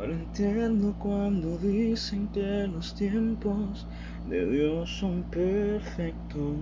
Ahora entiendo cuando dicen que los tiempos de Dios son perfectos.